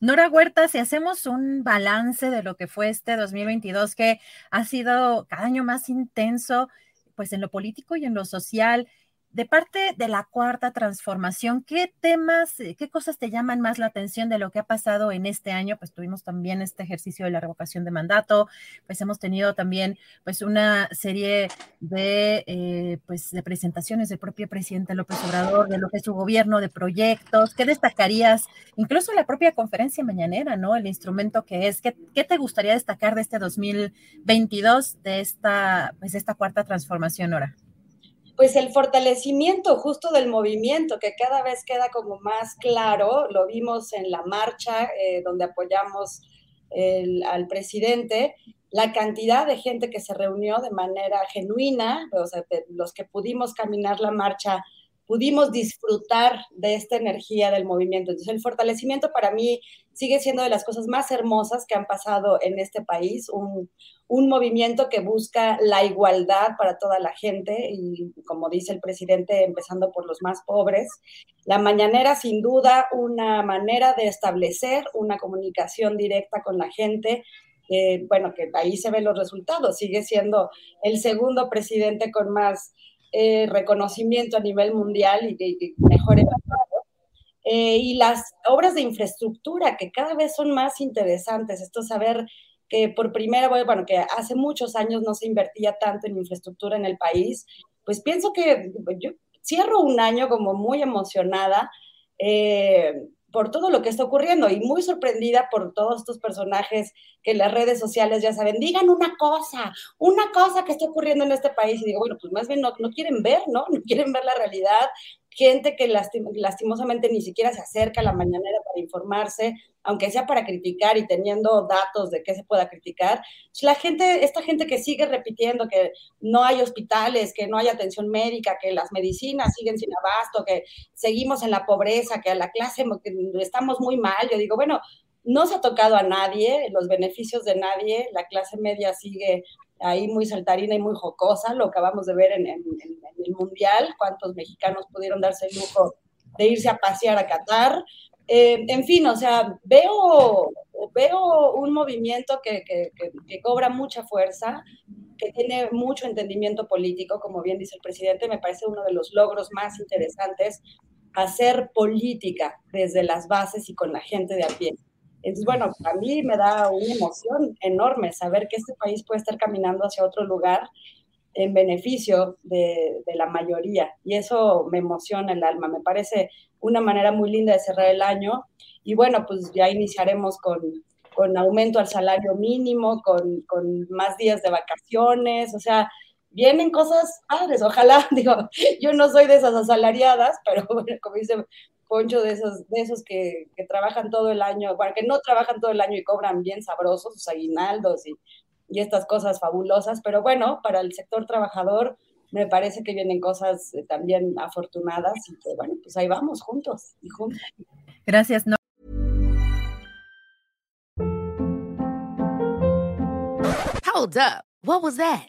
Nora Huerta, si hacemos un balance de lo que fue este 2022, que ha sido cada año más intenso, pues en lo político y en lo social, de parte de la cuarta transformación, ¿qué temas, eh, qué cosas te llaman más la atención de lo que ha pasado en este año? Pues tuvimos también este ejercicio de la revocación de mandato, pues hemos tenido también pues una serie de, eh, pues, de presentaciones del propio presidente López Obrador, de lo que es su gobierno, de proyectos. ¿Qué destacarías? Incluso la propia conferencia mañanera, ¿no? El instrumento que es. ¿Qué, te gustaría destacar de este 2022, de esta, pues, esta cuarta transformación, ahora? Pues el fortalecimiento justo del movimiento, que cada vez queda como más claro, lo vimos en la marcha eh, donde apoyamos al presidente, la cantidad de gente que se reunió de manera genuina, o sea, los que pudimos caminar la marcha pudimos disfrutar de esta energía del movimiento. Entonces, el fortalecimiento para mí sigue siendo de las cosas más hermosas que han pasado en este país, un, un movimiento que busca la igualdad para toda la gente y, como dice el presidente, empezando por los más pobres. La mañanera, sin duda, una manera de establecer una comunicación directa con la gente, bueno, que ahí se ven los resultados. Sigue siendo el segundo presidente con más eh, reconocimiento a nivel mundial y, de mejor eh, y las obras de infraestructura que cada vez son más interesantes. Esto saber que por primera vez, bueno, que hace muchos años no se invertía tanto en infraestructura en el país, pues pienso que yo cierro un año como muy emocionada. Eh, por todo lo que está ocurriendo y muy sorprendida por todos estos personajes que en las redes sociales ya saben, digan una cosa, una cosa que está ocurriendo en este país. Y digo, bueno, pues más bien no, no quieren ver, ¿no? No quieren ver la realidad. Gente que lastimosamente ni siquiera se acerca a la mañanera para informarse, aunque sea para criticar y teniendo datos de qué se pueda criticar, pues, la gente, esta gente que sigue repitiendo que no hay hospitales, que no hay atención médica, que las medicinas siguen sin abasto, que seguimos en la pobreza, que a la clase que estamos muy mal, yo digo, bueno, no se ha tocado a nadie, los beneficios de nadie, la clase media sigue ahí muy saltarina y muy jocosa, lo acabamos de ver en, el Mundial, cuántos mexicanos pudieron darse el lujo de irse a pasear a Qatar, eh, en fin, o sea, veo, veo un movimiento que, cobra mucha fuerza, que tiene mucho entendimiento político, como bien dice el presidente, me parece uno de los logros más interesantes, hacer política desde las bases y con la gente de a pie. Entonces, bueno, a mí me da una emoción enorme saber que este país puede estar caminando hacia otro lugar en beneficio de, de la mayoría. Y eso me emociona el alma, me parece una manera muy linda de cerrar el año. Y bueno, pues ya iniciaremos con, con aumento al salario mínimo, con, con, más días de vacaciones, o sea, vienen cosas padres, ojalá, digo, yo no soy de esas asalariadas, pero bueno, como dice Poncho, de esos, de esos que, que trabajan todo el año, bueno, que no trabajan todo el año y cobran bien sabrosos sus aguinaldos y, y estas cosas fabulosas, pero bueno, para el sector trabajador, me parece que vienen cosas eh, también afortunadas y que bueno, pues ahí vamos juntos y juntos. Gracias. No. Hold up. What was that?